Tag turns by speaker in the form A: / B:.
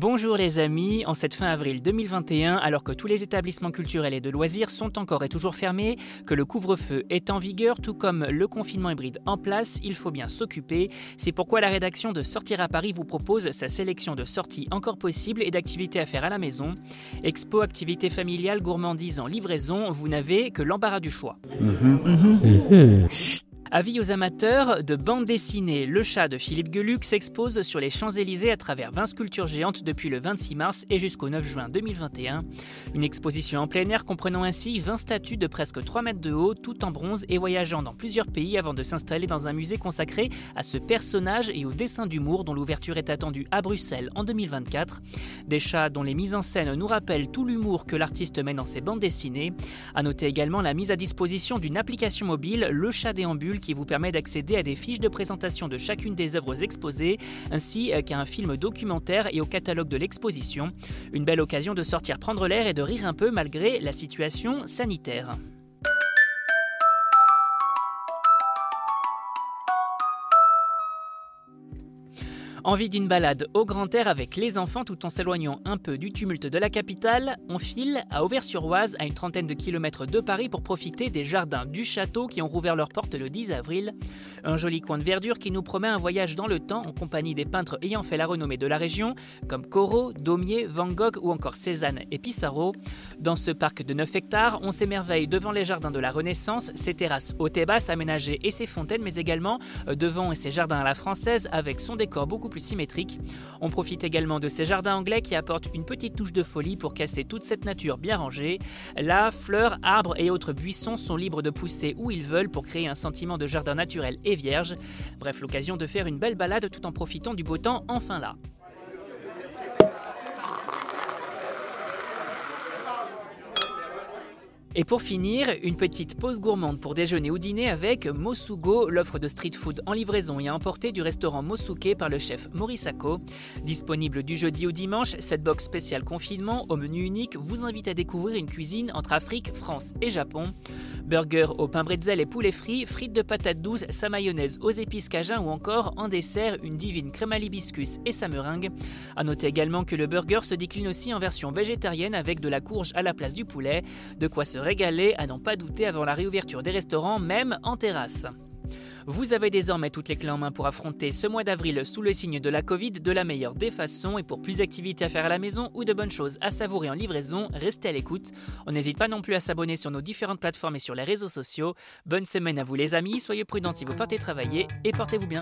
A: Bonjour les amis, en cette fin avril 2021, alors que tous les établissements culturels et de loisirs sont encore et toujours fermés, que le couvre-feu est en vigueur, tout comme le confinement hybride en place, il faut bien s'occuper. C'est pourquoi la rédaction de Sortir à Paris vous propose sa sélection de sorties encore possibles et d'activités à faire à la maison. Expo, activités familiales, gourmandises en livraison, vous n'avez que l'embarras du choix. Avis aux amateurs de bande dessinée, Le chat de Philippe Geluc s'expose sur les Champs-Élysées à travers 20 sculptures géantes depuis le 26 mars et jusqu'au 9 juin 2021. Une exposition en plein air comprenant ainsi 20 statues de presque 3 mètres de haut, tout en bronze et voyageant dans plusieurs pays avant de s'installer dans un musée consacré à ce personnage et au dessin d'humour dont l'ouverture est attendue à Bruxelles en 2024. Des chats dont les mises en scène nous rappellent tout l'humour que l'artiste met dans ses bandes dessinées. À noter également la mise à disposition d'une application mobile, Le Chat déambule qui vous permet d'accéder à des fiches de présentation de chacune des œuvres exposées, ainsi qu'à un film documentaire et au catalogue de l'exposition. Une belle occasion de sortir prendre l'air et de rire un peu malgré la situation sanitaire. Envie d'une balade au grand air avec les enfants tout en s'éloignant un peu du tumulte de la capitale, on file à Auvers-sur-Oise, à une trentaine de kilomètres de Paris, pour profiter des jardins du château qui ont rouvert leurs portes le 10 avril. Un joli coin de verdure qui nous promet un voyage dans le temps en compagnie des peintres ayant fait la renommée de la région, comme Corot, Daumier, Van Gogh ou encore Cézanne et Pissarro. Dans ce parc de 9 hectares, on s'émerveille devant les jardins de la Renaissance, ses terrasses hautes et basses aménagées et ses fontaines, mais également euh, devant ses jardins à la française avec son décor beaucoup plus symétrique. On profite également de ces jardins anglais qui apportent une petite touche de folie pour casser toute cette nature bien rangée. Là, fleurs, arbres et autres buissons sont libres de pousser où ils veulent pour créer un sentiment de jardin naturel et vierge. Bref, l'occasion de faire une belle balade tout en profitant du beau temps enfin là. Et pour finir, une petite pause gourmande pour déjeuner ou dîner avec Mosugo, l'offre de street food en livraison et à emporter du restaurant Mosuke par le chef Morisako. Disponible du jeudi au dimanche, cette box spéciale confinement au menu unique vous invite à découvrir une cuisine entre Afrique, France et Japon. Burger au pain bretzel et poulet frit, frites de patates douces, sa mayonnaise aux épices cajun ou encore en dessert une divine crème à l'hibiscus et sa meringue. A noter également que le burger se décline aussi en version végétarienne avec de la courge à la place du poulet, de quoi se régaler à n'en pas douter avant la réouverture des restaurants, même en terrasse. Vous avez désormais toutes les clés en main pour affronter ce mois d'avril sous le signe de la Covid de la meilleure des façons et pour plus d'activités à faire à la maison ou de bonnes choses à savourer en livraison, restez à l'écoute. On n'hésite pas non plus à s'abonner sur nos différentes plateformes et sur les réseaux sociaux. Bonne semaine à vous les amis, soyez prudents si vous partez travailler et portez-vous bien.